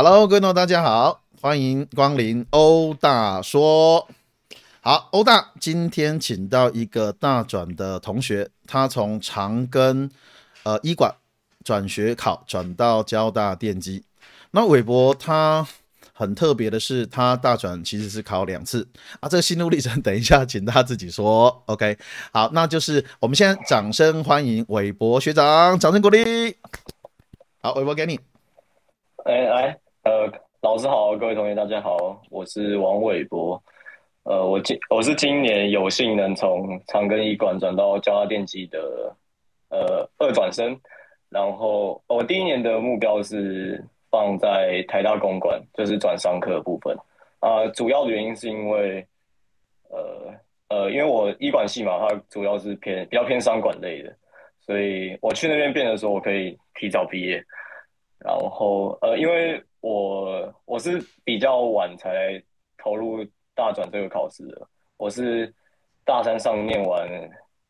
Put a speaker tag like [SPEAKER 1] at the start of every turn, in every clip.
[SPEAKER 1] Hello，各位朋友，大家好，欢迎光临欧大说。好，欧大今天请到一个大转的同学，他从长庚呃医馆转学考转到交大电机。那韦伯他很特别的是，他大转其实是考两次啊。这个心路历程，等一下请他自己说。OK，好，那就是我们先掌声欢迎韦伯学长，掌声鼓励。好，韦伯给你。
[SPEAKER 2] 哎，哎，呃，老师好，各位同学大家好，我是王伟博。呃，我今我是今年有幸能从长庚医馆转到交大电机的呃二转生，然后我第一年的目标是放在台大公馆，就是转商科的部分啊。主要的原因是因为呃呃，因为我医管系嘛，它主要是偏比较偏商管类的，所以我去那边变的时候，我可以提早毕业。然后呃，因为我我是比较晚才投入。大转这个考试的，我是大三上念完，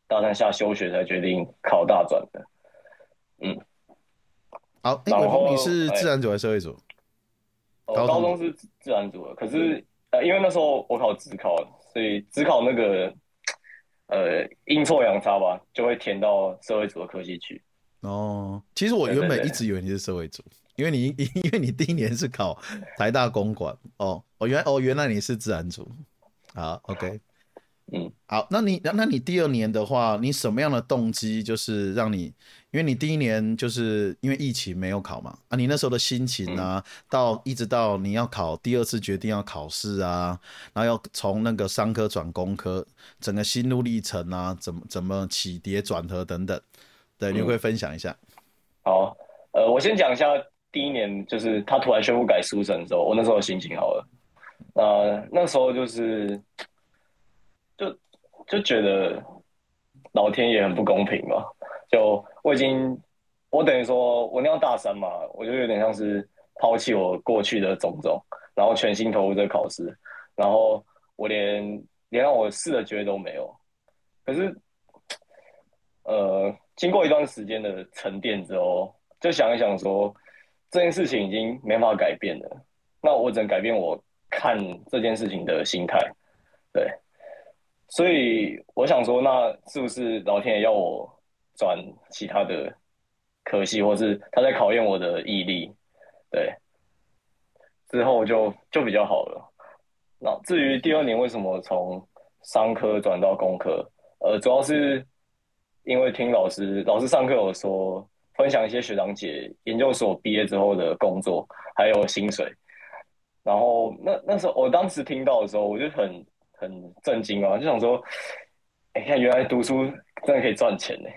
[SPEAKER 2] 大三下休学才决定考大转的。嗯，
[SPEAKER 1] 好，然后你是自然组还是社会组？
[SPEAKER 2] 高中是自然组的，可是呃，因为那时候我考职考，所以职考那个呃阴错阳差吧，就会填到社会组的科系去。
[SPEAKER 1] 哦，其实我原本一直以为你是社会组。因为你 因为你第一年是考台大公馆哦，哦原哦原来你是自然组，好 OK，嗯。好，那你那你第二年的话，你什么样的动机就是让你，因为你第一年就是因为疫情没有考嘛啊，你那时候的心情啊，到一直到你要考第二次决定要考试啊，然后要从那个商科转工科，整个心路历程啊，怎么怎么起跌转合等等，对，你会分享一下？
[SPEAKER 2] 好，呃，我先讲一下。第一年就是他突然宣布改书审的时候，我那时候心情好了。呃，那时候就是就就觉得老天爷很不公平嘛。就我已经我等于说我那样大三嘛，我就有点像是抛弃我过去的种种，然后全心投入这个考试，然后我连连让我试的机会都没有。可是呃，经过一段时间的沉淀之后，就想一想说。这件事情已经没法改变了，那我只能改变我看这件事情的心态，对，所以我想说，那是不是老天爷要我转其他的科系，或是他在考验我的毅力？对，之后就就比较好了。那至于第二年为什么从商科转到工科，呃，主要是因为听老师老师上课有说。分享一些学长姐研究所毕业之后的工作，还有薪水。然后那那时候我当时听到的时候，我就很很震惊啊，就想说，哎，看原来读书真的可以赚钱呢。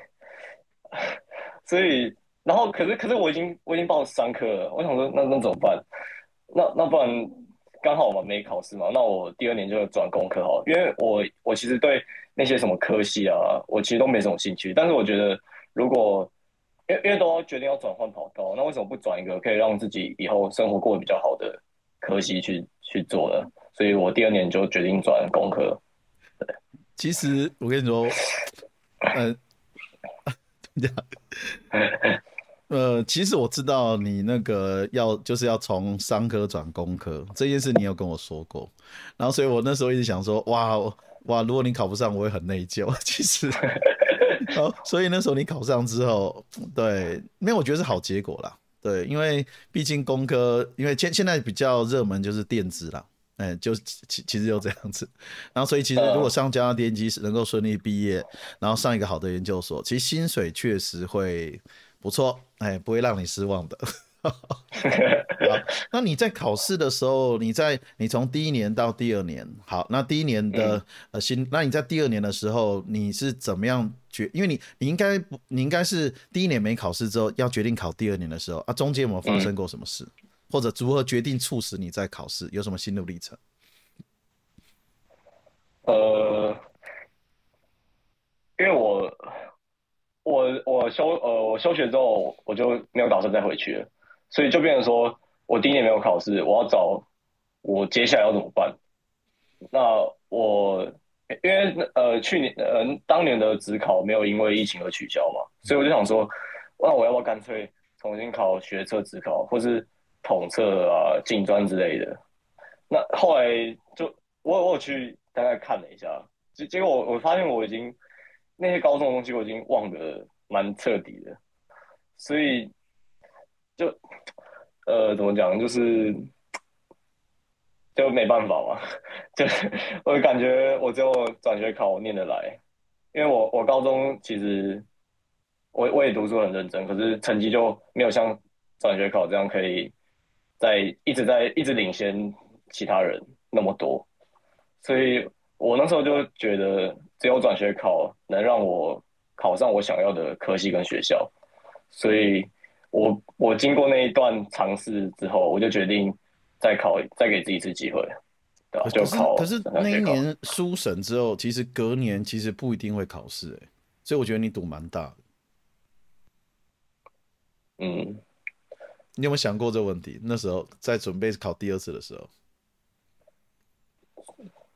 [SPEAKER 2] 所以，然后可是可是我已经我已经报三科了，我想说那那怎么办？那那不然刚好我们没考试嘛，那我第二年就转工科好，因为我我其实对那些什么科系啊，我其实都没什么兴趣。但是我觉得如果因为都决定要转换跑道，那为什么不转一个可以让自己以后生活过得比较好的科系去去做呢？所以我第二年就决定转工科。
[SPEAKER 1] 其实我跟你说，呃，呃，其实我知道你那个要就是要从商科转工科这件事，你有跟我说过。然后，所以我那时候一直想说，哇哇，如果你考不上，我会很内疚。其实。好，所以那时候你考上之后，对，没有，我觉得是好结果啦。对，因为毕竟工科，因为现现在比较热门就是电子啦，哎，就其其实就这样子。然后，所以其实如果上交大电机是能够顺利毕业，然后上一个好的研究所，其实薪水确实会不错，哎，不会让你失望的。好，那你在考试的时候，你在你从第一年到第二年，好，那第一年的呃新，那你在第二年的时候，你是怎么样决？因为你你应该不，你应该是第一年没考试之后，要决定考第二年的时候啊，中间有没有发生过什么事，或者如何决定促使你在考试，有什么心路历程？
[SPEAKER 2] 呃，因为我我我休呃我休学之后，我就没有打算再回去了。所以就变成说，我第一年没有考试，我要找我接下来要怎么办？那我因为呃去年呃当年的职考没有因为疫情而取消嘛，所以我就想说，那我要不要干脆重新考学测职考，或是统测啊、进专之类的。那后来就我我有去大概看了一下，结结果我我发现我已经那些高中的东西我已经忘得蛮彻底的，所以就呃怎么讲，就是就没办法嘛，就我感觉我只有转学考念得来，因为我我高中其实我我也读书很认真，可是成绩就没有像转学考这样可以在一直在一直领先。其他人那么多，所以我那时候就觉得只有转学考能让我考上我想要的科系跟学校，所以我我经过那一段尝试之后，我就决定再考，再给自己一次机会，对吧？就考。
[SPEAKER 1] 可是那一年书审之后，其实隔年其实不一定会考试，哎，所以我觉得你赌蛮大的。
[SPEAKER 2] 嗯，
[SPEAKER 1] 你有没有想过这个问题？那时候在准备考第二次的时候。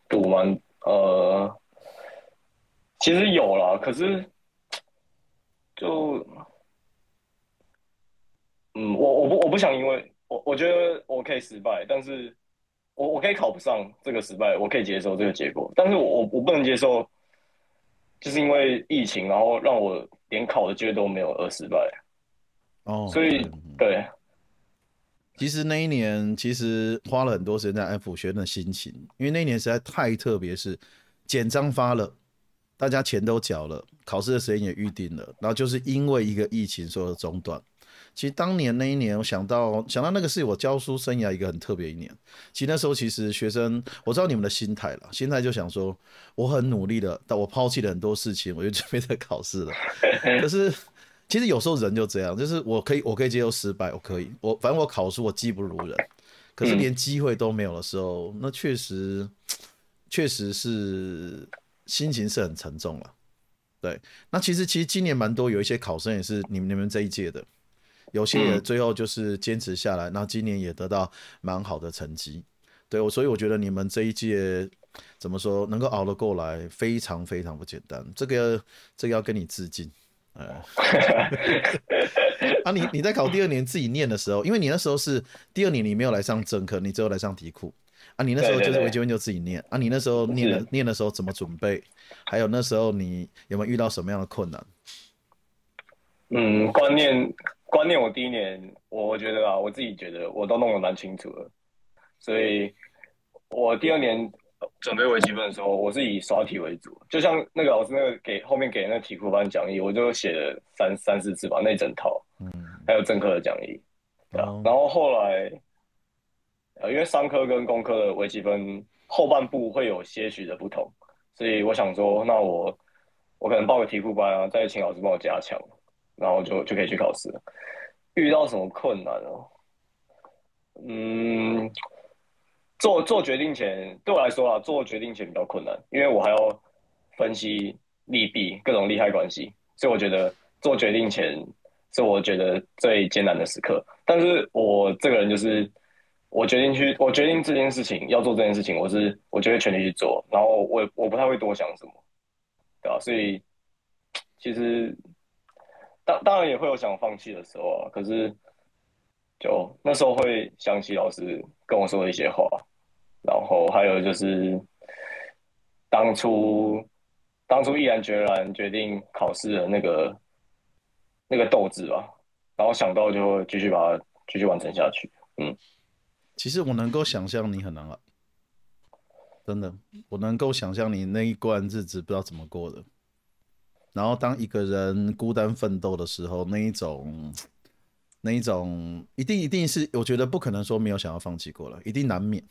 [SPEAKER 2] 赌蛮，呃，其实有了，可是就，嗯，我我不我不想，因为我我觉得我可以失败，但是我我可以考不上这个失败，我可以接受这个结果，但是我我我不能接受，就是因为疫情，然后让我连考的机会都没有而失败。
[SPEAKER 1] 哦，
[SPEAKER 2] 所以对。
[SPEAKER 1] 其实那一年，其实花了很多时间在安抚学生的心情，因为那一年实在太特别，是简章发了，大家钱都缴了，考试的时间也预定了，然后就是因为一个疫情所有的中断。其实当年那一年，我想到想到那个是我教书生涯一个很特别一年。其实那时候其实学生，我知道你们的心态了，心态就想说我很努力的，但我抛弃了很多事情，我就准备在考试了。可是。其实有时候人就这样，就是我可以，我可以接受失败，我可以，我反正我考书我技不如人，可是连机会都没有的时候，那确实，确实是心情是很沉重了。对，那其实其实今年蛮多有一些考生也是你们你们这一届的，有些也最后就是坚持下来，那今年也得到蛮好的成绩。对，我所以我觉得你们这一届怎么说能够熬得过来，非常非常不简单。这个这个要跟你致敬。呃，啊，你你在考第二年自己念的时候，因为你那时候是第二年你没有来上正课，你只有来上题库啊。你那时候就是微积分就自己念啊。你那时候念的念的时候怎么准备？还有那时候你有没有遇到什么样的困难？
[SPEAKER 2] 嗯，观念观念，我第一年我觉得啊，我自己觉得我都弄得蛮清楚的，所以我第二年。准备微积分的时候，我是以刷题为主，就像那个老师那个给后面给那个题库班讲义，我就写了三三四次吧，那整套，嗯，还有正课的讲义，然后后来，呃，因为商科跟工科的微积分后半部会有些许的不同，所以我想说，那我我可能报个题库班啊，再请老师帮我加强，然后就就可以去考试了。遇到什么困难哦？嗯。做做决定前，对我来说啊，做决定前比较困难，因为我还要分析利弊、各种利害关系，所以我觉得做决定前是我觉得最艰难的时刻。但是我这个人就是，我决定去，我决定这件事情要做这件事情，我是我就会全力去做，然后我我不太会多想什么，对吧？所以其实当当然也会有想放弃的时候啊，可是就那时候会想起老师跟我说的一些话。然后还有就是，当初当初毅然决然决定考试的那个那个斗志吧，然后想到就会继续把它继续完成下去。嗯，
[SPEAKER 1] 其实我能够想象你很难啊，真的，我能够想象你那一关日子不知道怎么过的。然后当一个人孤单奋斗的时候，那一种那一种一定一定是，我觉得不可能说没有想要放弃过了，一定难免。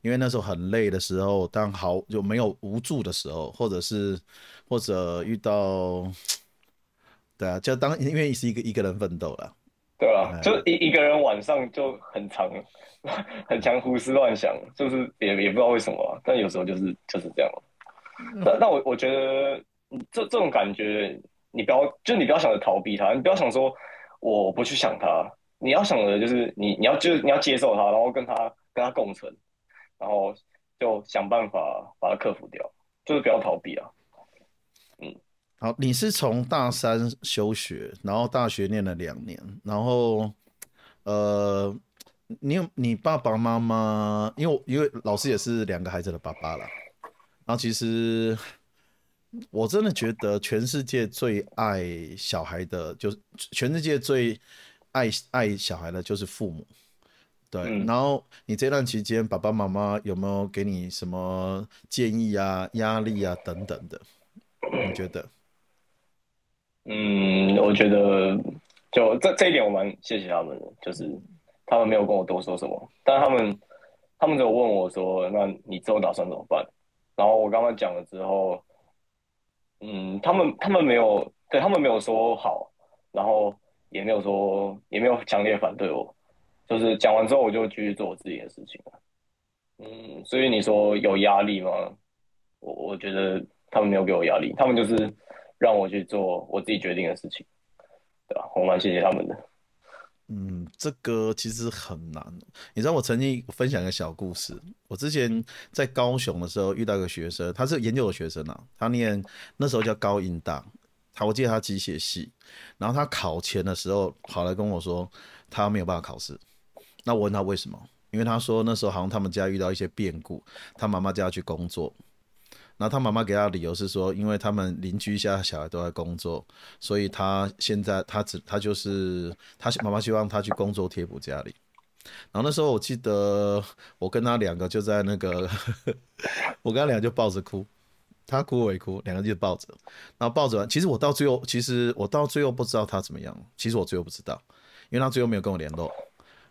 [SPEAKER 1] 因为那时候很累的时候，当好就没有无助的时候，或者是或者遇到，对啊，就当因为是一个一个人奋斗了，
[SPEAKER 2] 对啊，就一一个人晚上就很长，很强胡思乱想，就是也也不知道为什么，但有时候就是就是这样。那那我我觉得这这种感觉，你不要就你不要想着逃避它，你不要想说我不去想它，你要想的就是你你要就你要接受它，然后跟他跟他共存。然后就想办法把它克服掉，就是不要逃避啊。嗯，
[SPEAKER 1] 好，你是从大三休学，然后大学念了两年，然后呃，你有你爸爸妈妈，因为因为老师也是两个孩子的爸爸了，然后其实我真的觉得全世界最爱小孩的，就是全世界最爱爱小孩的，就是父母。对，
[SPEAKER 2] 嗯
[SPEAKER 1] 然后你这段期间，爸爸妈妈有没有给你什么建议啊、压力啊等等的？你觉得？
[SPEAKER 2] 嗯，我觉得就这这一点我蛮谢谢他们的，就是他们没有跟我多说什么，但他们他们只有问我说，那你之后打算怎么办？然后我刚刚讲了之后，嗯，他们他们没有对他们没有说好，然后也没有说也没有强烈反对我，就是讲完之后我就继续做我自己的事情了。嗯，所以你说有压力吗？我我觉得他们没有给我压力，他们就是让我去做我自己决定的事情，对吧？我蛮谢谢他们的。
[SPEAKER 1] 嗯，这个其实很难。你知道，我曾经分享一个小故事。我之前在高雄的时候遇到一个学生，他是研究的学生啊，他念那时候叫高音大，他我记得他机械系，然后他考前的时候跑来跟我说，他没有办法考试。那我问他为什么？因为他说那时候好像他们家遇到一些变故，他妈妈叫他去工作，然后他妈妈给他的理由是说，因为他们邻居家小孩都在工作，所以他现在他只他就是他妈妈希望他去工作贴补家里。然后那时候我记得我跟他两个就在那个，我跟他俩就抱着哭，他哭我也哭，两个就抱着，然后抱着完，其实我到最后，其实我到最后不知道他怎么样，其实我最后不知道，因为他最后没有跟我联络，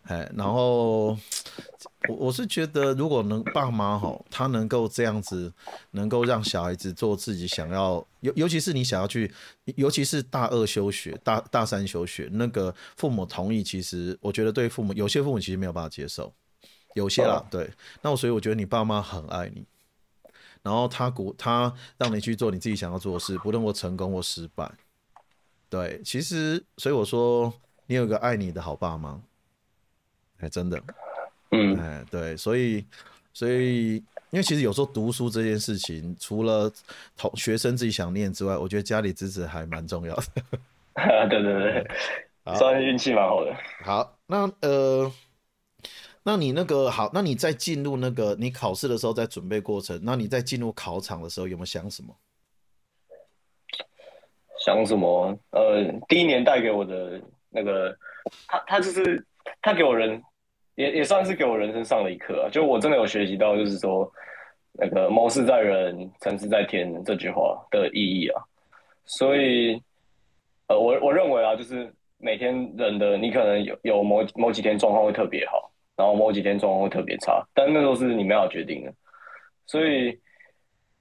[SPEAKER 1] 哎，然后我我是觉得，如果能爸妈哈，他能够这样子，能够让小孩子做自己想要，尤尤其是你想要去，尤其是大二休学、大大三休学，那个父母同意，其实我觉得对父母有些父母其实没有办法接受，有些啦
[SPEAKER 2] 哦，
[SPEAKER 1] 对，那我所以我觉得你爸妈很爱你，然后他鼓他让你去做你自己想要做的事，不论我成功或失败，对，其实所以我说你有一个爱你的好爸妈，哎，真的。
[SPEAKER 2] 嗯
[SPEAKER 1] 哎，对，所以，所以，因为其实有时候读书这件事情，除了同学生自己想念之外，我觉得家里支持还蛮重要的。
[SPEAKER 2] 对对对，
[SPEAKER 1] 好
[SPEAKER 2] 算是运气蛮好的。
[SPEAKER 1] 好，那呃，那你那个好，那你在进入那个你考试的时候，在准备过程，那你在进入考场的时候有没有想什么？
[SPEAKER 2] 想什么？呃，第一年带给我的那个，他他就是他给我人，也也算是给我人生上了一课啊。就我真的有学习到，就是说那个谋事在人，成事在天这句话的意义啊。所以，呃，我我认为啊，就是每天人的你可能有有某某几天状况会特别好，然后某几天状况会特别差，但那都是你没有决定的。所以。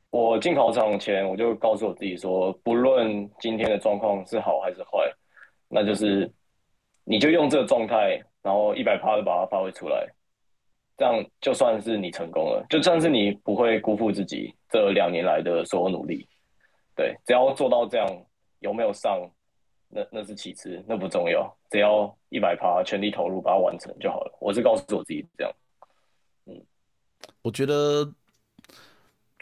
[SPEAKER 2] 我进考场前，我就告诉我自己说，不论今天的状况是好还是坏，那就是你就用这个状态，然后一百趴的把它发挥出来，这样就算是你成功了，就算是你不会辜负自己这两年来的所有努力。对，只要做到这样，有没有上，那那是其次，那不重要，只要一百趴全力投入把它完成就好了。我是告诉我自己这样。
[SPEAKER 1] 嗯我觉得，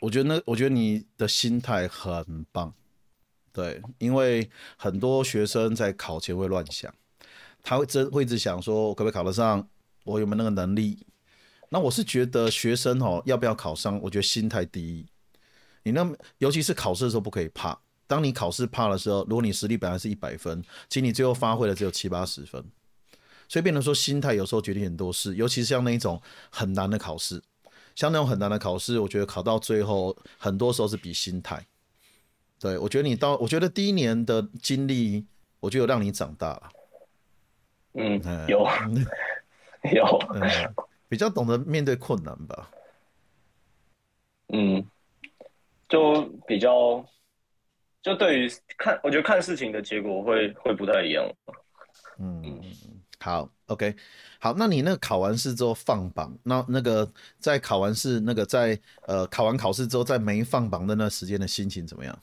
[SPEAKER 1] 我觉得那，我觉得你的心态很棒，对，因为很多学生在考前会乱想，他会真会一直想说，可不可以考得上，我有没有那个能力？那我是觉得学生哦，要不要考上，我觉得心态第一。你那么，尤其是考试的时候不可以怕。当你考试怕的时候，如果你实力本来是一百分，其实你最后发挥的只有七八十分，所以变成说心态有时候决定很多事，尤其是像那一种很难的考试。像那种很难的考试，我觉得考到最后，很多时候是比心态。对我觉得你到，我觉得第一年的经历，我觉得有让你长大了，
[SPEAKER 2] 嗯
[SPEAKER 1] 嗯，
[SPEAKER 2] 有有，
[SPEAKER 1] 嗯，比较懂得面对困难吧。
[SPEAKER 2] 嗯，就比较，就对于看，我觉得看事情的结果会会不太一样。
[SPEAKER 1] 嗯，好，OK，好，那你那个考完试之后放榜，那那个在考完试那个在呃考完考试之后，在没放榜的那时间的心情怎么样？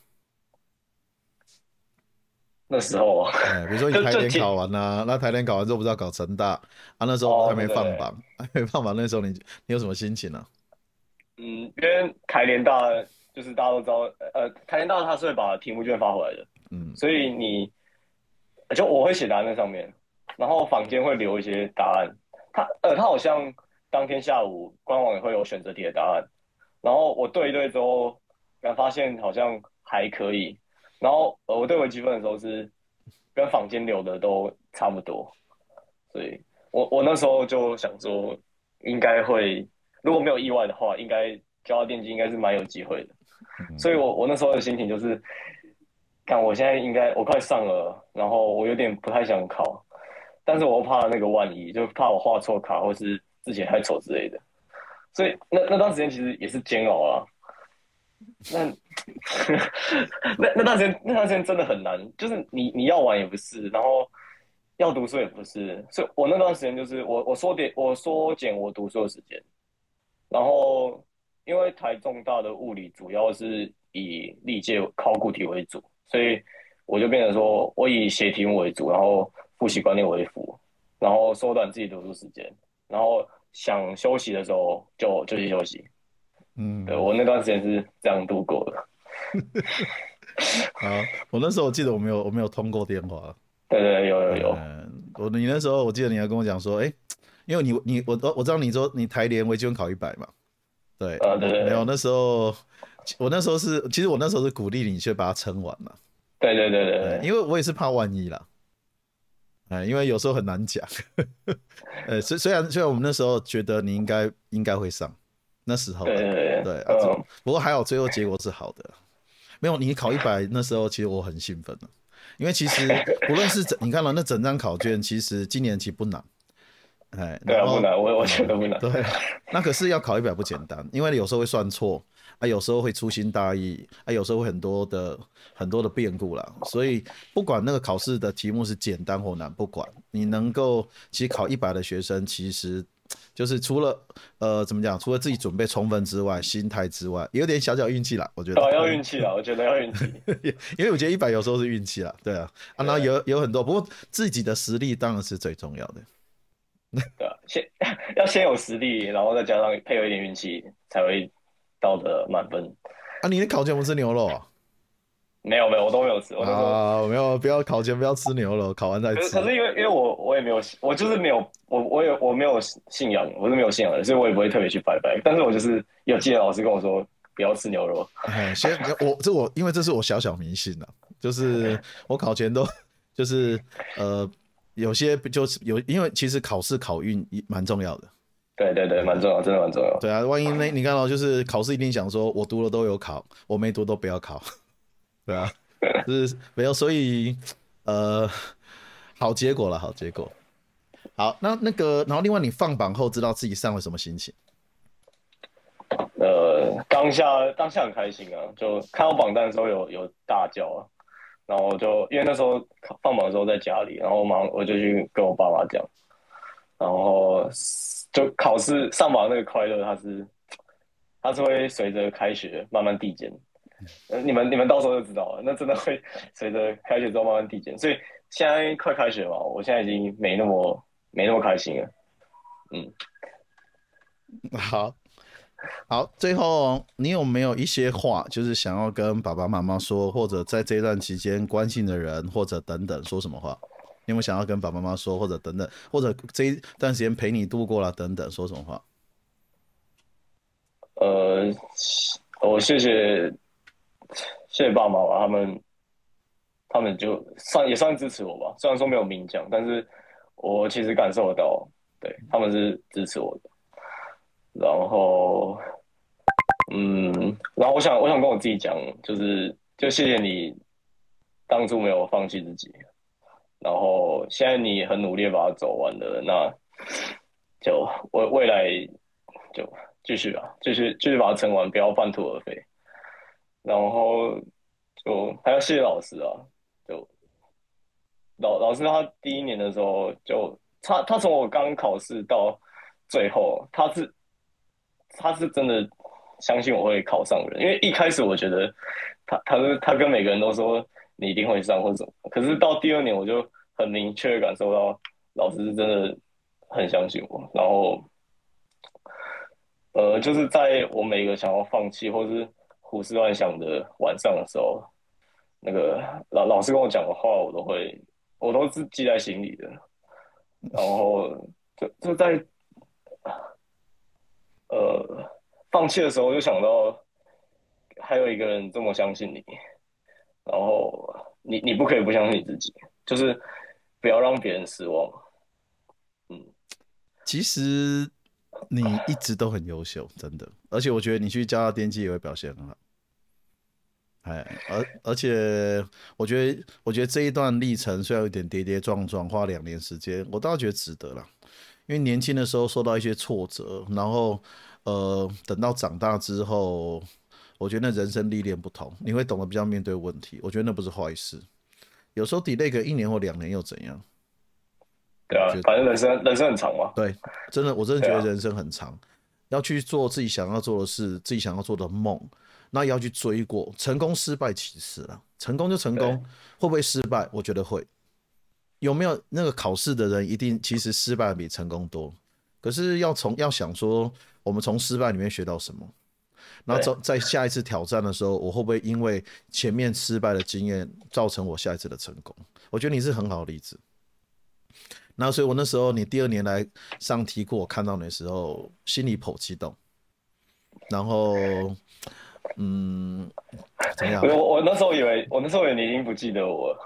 [SPEAKER 2] 那时候啊，
[SPEAKER 1] 哎，比如说你 台联考完啦、那台联考完之后不是要搞成大啊，那时候
[SPEAKER 2] 哦
[SPEAKER 1] 还没
[SPEAKER 2] 对。对
[SPEAKER 1] 放榜，还没放榜，那时候你你有什么心情呢、
[SPEAKER 2] 嗯，因为台联大就是大家都知道，呃，台联大他是会把题目卷发回来的，
[SPEAKER 1] 嗯。
[SPEAKER 2] 所以你就我会写答案在上面，然后坊间会留一些答案，他呃，他好像当天下午官网也会有选择题的答案，然后我对一对之后，然后发现好像还可以，然后呃，我对微积分的时候是跟坊间留的都差不多，所以我我那时候就想说，应该会如果没有意外的话，应该交到电机应该是蛮有机会的，所以我我那时候的心情就是，看我现在应该我快上了，然后我有点不太想考。但是我又怕那个万一，就怕我画错卡，或是字写太丑之类的，所以那那段时间其实也是煎熬啊。那 那那段时间那段时间真的很难，就是你你要玩也不是，然后要读书也不是，所以我那段时间就是我我缩减我缩减我读书的时间，然后因为台中大的物理主要是以历届考古题为主，所以我就变成说我以写题目为主，然后。复习观念为辅，然后缩短自己读书时间，然后想休息的时候就就去休息。嗯，对我那段时间是这样度过的。
[SPEAKER 1] 好，我那时候我记得我没有我没有通过电话。
[SPEAKER 2] 对对，有有有。
[SPEAKER 1] 我你那时候我记得你还跟我讲说，哎，因为你你我我知道你说你台联微积分考一百嘛。对，
[SPEAKER 2] 啊对对。
[SPEAKER 1] 没有那时候，我那时候是其实我那时候是鼓励你去把它撑完嘛。
[SPEAKER 2] 对对对对对。
[SPEAKER 1] 因为我也是怕万一啦。哎，因为有时候很难讲，呃，虽虽然虽然我们那时候觉得你应该应该会上，那时候
[SPEAKER 2] 对对
[SPEAKER 1] 对，不过还好最后结果是好的，没有你考一百那时候其实我很兴奋了，因为其实 不论是整你看了那整张考卷，其实今年其实不难，
[SPEAKER 2] 哎，对啊不难，我我觉得不难，
[SPEAKER 1] 对，那可是要考一百不简单，因为有时候会算错。啊，有时候会粗心大意，啊，有时候会很多的很多的变故啦。所以不管那个考试的题目是简单或难，不管你能够，其实考一百的学生，其实就是除了呃怎么讲，除了自己准备充分之外，心态之外，有点小小运气啦。我觉得
[SPEAKER 2] 要运气啦，我觉得要运气，
[SPEAKER 1] 因为我觉得一百有时候是运气啦，对啊，啊，然后有有很多，不过自己的实力当然是最重要的。
[SPEAKER 2] 对啊，先要先有实力，然后再加上配合一点运气，才会。到的满分
[SPEAKER 1] 啊！你的烤全不吃牛肉啊？
[SPEAKER 2] 没有没有，我都没有吃。
[SPEAKER 1] 啊，没有，不要考前不要吃牛肉，考完再吃。
[SPEAKER 2] 可是因为因为我我也没有，我就是没有，我我也我没有信仰，我是没有信仰的，所以我也不会特别去拜拜。但是我就是有记得老师跟我说不要吃牛肉。
[SPEAKER 1] 哎，先我这我因为这是我小小迷信的，就是我考前都就是呃有些就是有，因为其实考试考运蛮重要的。
[SPEAKER 2] 对对对，蛮重要，真的蛮重要。
[SPEAKER 1] 对啊，万一那你看到就是考试一定想说，我读了都有考，我没读都不要考。对啊，就是没有，所以呃，好结果了，好结果。好，那那个，然后另外你放榜后知道自己上了什么心情？
[SPEAKER 2] 呃，当下当下很开心啊，就看到榜单的时候有有大叫啊，然后就因为那时候放榜的时候在家里，然后马上我就去跟我爸爸讲，然后。就考试上榜那个快乐，它是，它是会随着开学慢慢递减。呃，你们你们到时候就知道了，那真的会随着开学之后慢慢递减。所以现在快开学嘛，我现在已经没那么没那么开心了。嗯，
[SPEAKER 1] 好，好，最后你有没有一些话，就是想要跟爸爸妈妈说，或者在这段期间关心的人，或者等等，说什么话？你有没有想要跟爸爸妈妈说，或者等等，或者这一段时间陪你度过了等等，说什么话？
[SPEAKER 2] 呃，我谢谢谢谢爸妈妈，他们他们就算也算支持我吧。虽然说没有明讲，但是我其实感受得到，对他们是支持我的。然后，嗯，然后我想我想跟我自己讲，就是就谢谢你当初没有放弃自己。然后现在你很努力把它走完了，那就未未来就继续吧，继续继续把它撑完，不要半途而废。然后就还要谢谢老师啊，就老老师他第一年的时候就他他从我刚考试到最后，他是他是真的相信我会考上的，因为一开始我觉得他他是他跟每个人都说。你一定会上或者什么，可是到第二年我就很明确的感受到老师是真的很相信我，然后，呃，就是在我每个想要放弃或是胡思乱想的晚上的时候，那个老老师跟我讲的话，我都会，我都是记在心里的，然后就就在呃放弃的时候，就想到还有一个人这么相信你，然后你你不可以不相信你自己，就是不要让别人失望。嗯，
[SPEAKER 1] 其实你一直都很优秀，真的，而且我觉得你去加拿电机也会表现很好。哎，而而且我觉得，我觉得这一段历程虽然有点跌跌撞撞，花两年时间，我倒觉得值得了。因为年轻的时候受到一些挫折，然后呃，等到长大之后，我觉得人生历练不同，你会懂得比较面对问题。我觉得那不是坏事。有时候 delay 个一年或两年又怎样？
[SPEAKER 2] 对啊，反正人生人生很长嘛。
[SPEAKER 1] 对，真的，我真的觉得人生很长，要去做自己想要做的事，自己想要做的梦。那要去追过，成功失败其次了，成功就成功，会不会失败？我觉得会。有没有那个考试的人一定其实失败比成功多？可是要从要想说，我们从失败里面学到什么？然后在在下一次挑战的时候，我会不会因为前面失败的经验造成我下一次的成功？我觉得你是很好的例子。那所以我那时候你第二年来上题库，我看到你的时候心里颇激动，然后。嗯，怎么样？
[SPEAKER 2] 我我那时候以为，我那时候以为你已经不记得我。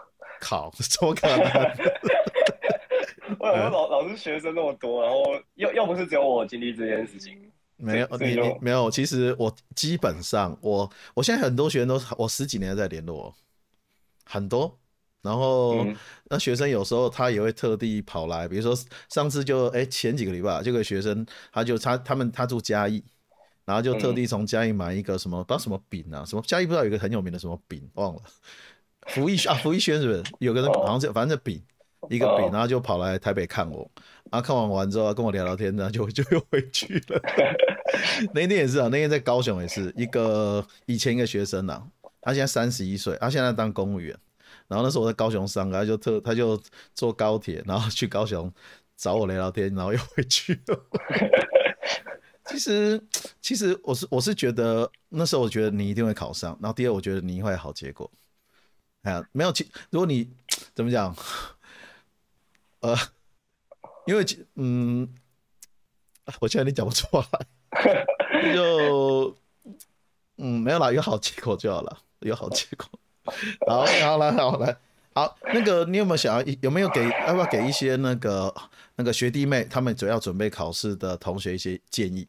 [SPEAKER 1] 靠，怎么可能？
[SPEAKER 2] 我老老是学生那么多，然后又又不是只有我经历这件事情。
[SPEAKER 1] 没有，你你没有。其实我基本上，我我现在很多学生都我十几年在联络，很多。然后那学生有时候他也会特地跑来，比如说上次就哎前几个礼拜，这个学生他就他他们他住嘉义。然后就特地从嘉义买一个什么不知道什么饼啊，什么嘉义不知道有一个很有名的什么饼忘了，福义啊福义轩是不是？有个人好像是反正饼一个饼，然后就跑来台北看我，然后看完完之后跟我聊聊天，然后就就又回去了。那天也是啊，那天在高雄也是一个以前一个学生啊，他现在三十一岁，他现在当公务员，然后那时候我在高雄上，他就特他就坐高铁，然后去高雄找我聊聊天，然后又回去了。其实，其实我是我是觉得那时候我觉得你一定会考上，然后第二我觉得你会好结果。哎呀，没有其如果你怎么讲，呃，因为嗯，我现在你讲不出来，就嗯没有啦，有好结果就好了，有好结果。好，好来，好来，好那个你有没有想要有没有给要不要给一些那个那个学弟妹他们主要准备考试的同学一些建议？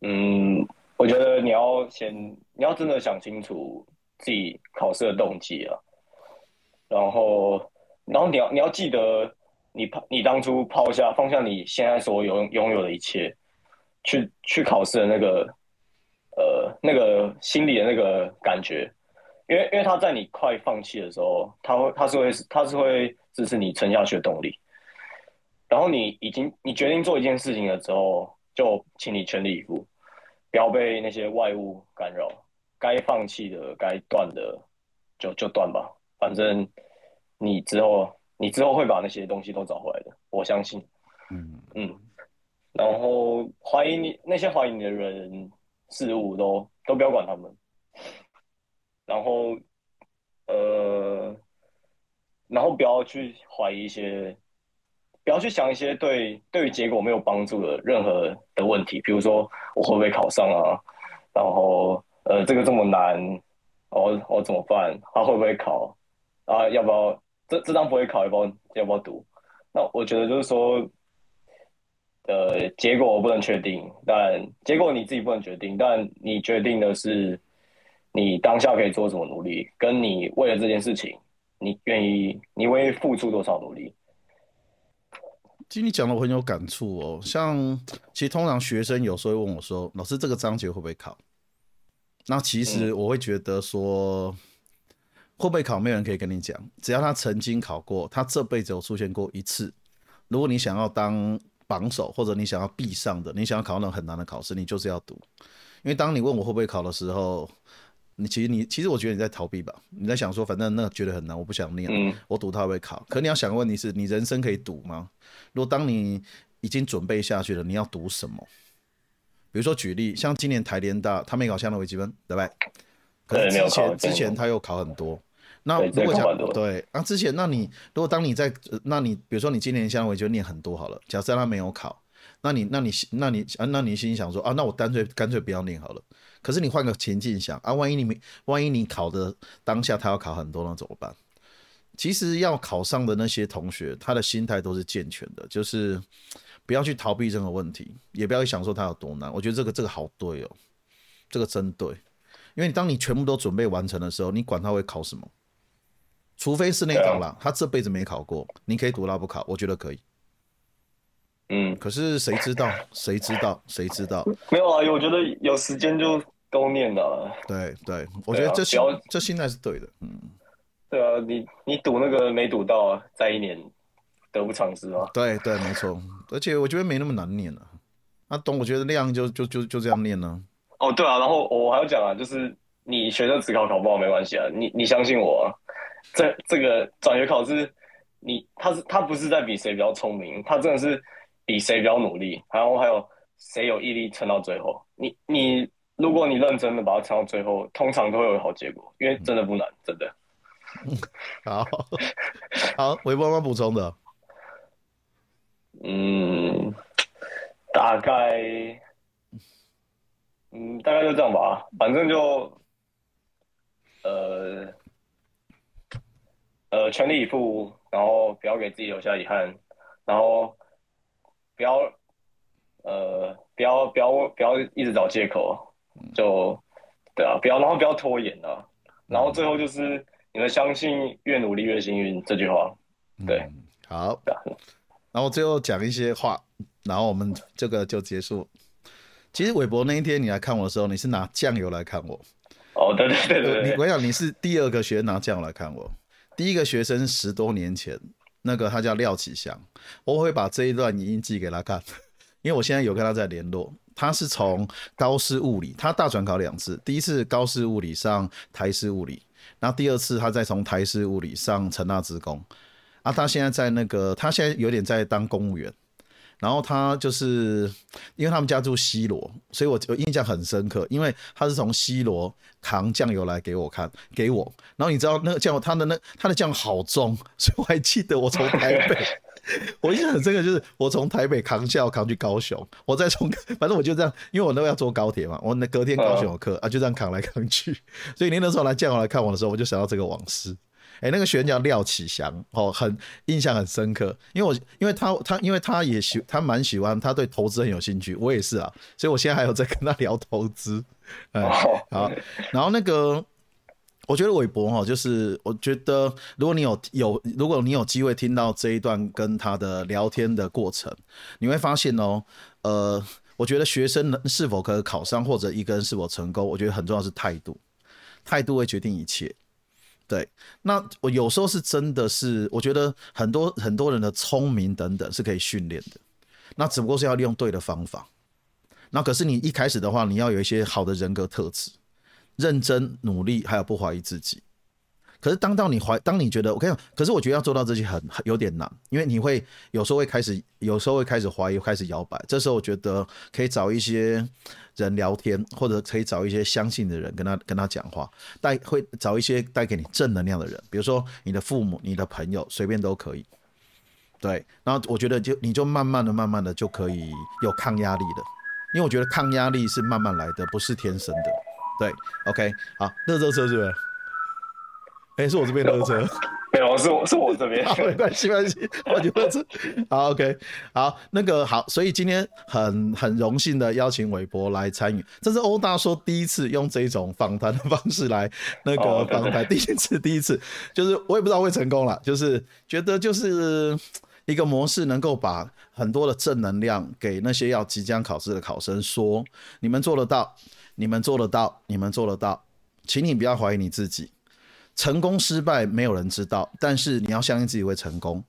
[SPEAKER 2] 嗯，我觉得你要先，你要真的想清楚自己考试的动机啊，然后，然后你要你要记得，你抛你当初抛下放下你现在所拥拥有的一切，去去考试的那个，呃，那个心里的那个感觉，因为因为他在你快放弃的时候，他会他是会他是会支持你撑下去的动力，然后你已经你决定做一件事情了之后。就请你全力以赴，不要被那些外物干扰。该放弃的、该断的，就就断吧。反正你之后，你之后会把那些东西都找回来的，我相信。嗯嗯。然后怀疑你那些怀疑你的人事物，都都不要管他们。然后呃，然后不要去怀疑一些。不要去想一些对对于结果没有帮助的任何的问题，比如说我会不会考上啊？然后呃，这个这么难，我我怎么办？他会不会考？啊，要不要这这张不会考，要不要要不要读？那我觉得就是说，呃，结果我不能确定，但结果你自己不能决定，但你决定的是你当下可以做什么努力，跟你为了这件事情，你愿意你会付出多少努力。
[SPEAKER 1] 其实你讲的我很有感触哦，像其实通常学生有时候会问我说：“老师，这个章节会不会考？”那其实我会觉得说，会不会考，没有人可以跟你讲。只要他曾经考过，他这辈子有出现过一次。如果你想要当榜首，或者你想要必上的，你想要考那种很难的考试，你就是要读。因为当你问我会不会考的时候，你其实你其实我觉得你在逃避吧？你在想说，反正那觉得很难，我不想念，我赌他会考。可你要想个问题是，你人生可以赌吗？如果当你已经准备下去了，你要读什么？比如说举例，像今年台联大，他没考相当微积分，对不对？可是之前之前他又考很多。那如果讲对啊，之前那你如果当你在，呃那你比如说你今年相当于就念很多好了，假设他没有考，那你那你那你啊，那你心想说啊，那我干脆干脆不要念好了。可是你换个情境想啊，万一你没，万一你考的当下他要考很多，那怎么办？其实要考上的那些同学，他的心态都是健全的，就是不要去逃避任何问题，也不要去想说他有多难。我觉得这个这个好对哦，这个真对，因为当你全部都准备完成的时候，你管他会考什么，除非是那种啦，他这辈子没考过，你可以读他不考，我觉得可以。
[SPEAKER 2] 嗯，
[SPEAKER 1] 可是谁知道？谁知道？谁知道？
[SPEAKER 2] 没有啊，我觉得有时间就都念了。
[SPEAKER 1] 对对，我觉得这心、
[SPEAKER 2] 啊
[SPEAKER 1] 这心态是对的，嗯，
[SPEAKER 2] 对啊，你你赌那个没赌到啊，再一年得不偿失啊。
[SPEAKER 1] 对对，没错。而且我觉得没那么难念啊。那懂？我觉得量就就就就这样念呢、
[SPEAKER 2] 哦，对啊，然后我还要讲啊，就是你学生职考考不好没关系啊，你你相信我啊，这这个转学考试，你他是他不是在比谁比较聪明，他真的是比谁比较努力，然后还有谁有毅力撑到最后。你你如果你认真的把它撑到最后，通常都会有好结果，因为真的不难，真的。
[SPEAKER 1] 好，好，微波要补充的，
[SPEAKER 2] 嗯，大概，嗯，大概就这样吧。反正就，呃，呃，全力以赴，然后不要给自己留下遗憾，然后不要，呃，不要不要不要一直找借口，就，对啊，不要，然后不要拖延啊，然后最后就是你们相信越努力越幸运这句话，对
[SPEAKER 1] 嗯，好。然后最后讲一些话，然后我们这个就结束。其实韦伯那一天你来看我的时候，你是拿酱油来看我。
[SPEAKER 2] 哦，对对对对对
[SPEAKER 1] 你我想你是第二个学生拿酱油来看我，第一个学生十多年前，那个他叫廖启祥，我会把这一段语音寄给他看，因为我现在有跟他在联络。他是从高师物理，他大转考两次，第一次高师物理上台师物理，然后第二次他再从台师物理上成大职工。啊，他现在在那个，他现在有点在当公务员。然后他就是因为他们家住西罗，所以我我印象很深刻，因为他是从西罗扛酱油来给我看，给我。然后你知道那个酱油，他的那他的酱好重，所以我还记得我从台北，我印象很深刻，就是我从台北扛酱油扛去高雄，我再从 反正我就这样，因为我那个要坐高铁嘛，我那隔天高雄有课、啊，就这样扛来扛去。所以您那时候来见我来看我的时候，我就想到这个往事。哎，那个学员叫廖启祥，哦，很印象很深刻，因为我因为他他因为他也喜他蛮喜欢，他对投资很有兴趣，我也是啊，所以我现在还有在跟他聊投资，哎，
[SPEAKER 2] 哦，
[SPEAKER 1] 好，然后那个我觉得韦伯哈，就是我觉得如果你有有如果你有机会听到这一段跟他的聊天的过程，你会发现哦，呃，我觉得学生能是否可以考上或者一个人是否成功，我觉得很重要是态度，态度会决定一切。对，那我有时候是真的是，我觉得很多很多人的聪明等等是可以训练的，那只不过是要利用对的方法。那可是你一开始的话，你要有一些好的人格特质，认真努力，还有不怀疑自己。可是当到你怀，当你觉得我跟你讲，可是我觉得要做到这些很很有点难，因为你会有时候会开始，有时候会开始怀疑，开始摇摆。这时候我觉得可以找一些人聊天，或者可以找一些相信的人跟他跟他讲话，带会找一些带给你正能量的人，比如说你的父母、你的朋友，随便都可以。对，然后我觉得就你就慢慢的、慢慢的就可以有抗压力了，因为我觉得抗压力是慢慢来的，不是天生的。对，OK，好，热热车是不是？哎、是我这边热车。
[SPEAKER 2] 没有，是我是我这边。
[SPEAKER 1] 好，没关系，没关系，我就热车。好，OK，好，那个好，所以今天很很荣幸的邀请韦伯来参与，这是欧大说第一次用这种访谈的方式来那个访谈，第一次，第一次，就是我也不知道会成功了，就是觉得就是一个模式，能够把很多的正能量给那些要即将考试的考生说，你们做得到，你们做得到，你们做得到，请你不要怀疑你自己。成功失败没有人知道，但是你要相信自己会成功。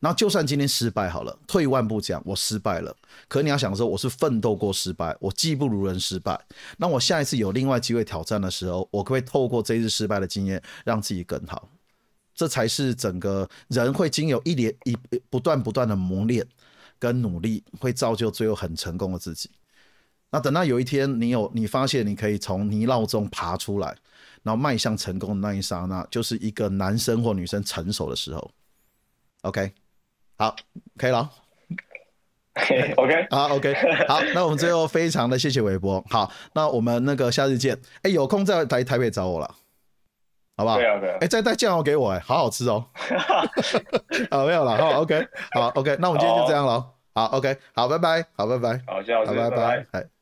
[SPEAKER 1] 然后就算今天失败好了，退一万步讲，我失败了，可你要想说我是奋斗过失败，我技不如人失败。那我下一次有另外机会挑战的时候，我可不可以透过这一次失败的经验，让自己更好？这才是整个人会经由一连一不断不断的磨练跟努力，会造就最后很成功的自己。那等到有一天你有你发现你可以从泥淖中爬出来，然后迈向成功的那一刹那，就是一个男生或女生成熟的时候。OK，好，可以了。
[SPEAKER 2] OK，
[SPEAKER 1] 好，OK，好，那我们最后非常的谢谢韦伯。好，那我们那个下次见。哎，有空再来台北找我了，好不好？
[SPEAKER 2] 对啊对啊
[SPEAKER 1] 哎，再带酱油给我，哎，好好吃哦。好，没有了，好，OK，好，OK，那我们今天就这样了。好，OK，好，拜拜，好，拜拜，
[SPEAKER 2] 好，谢老师，
[SPEAKER 1] 好，拜
[SPEAKER 2] 拜拜。
[SPEAKER 1] 拜，哎。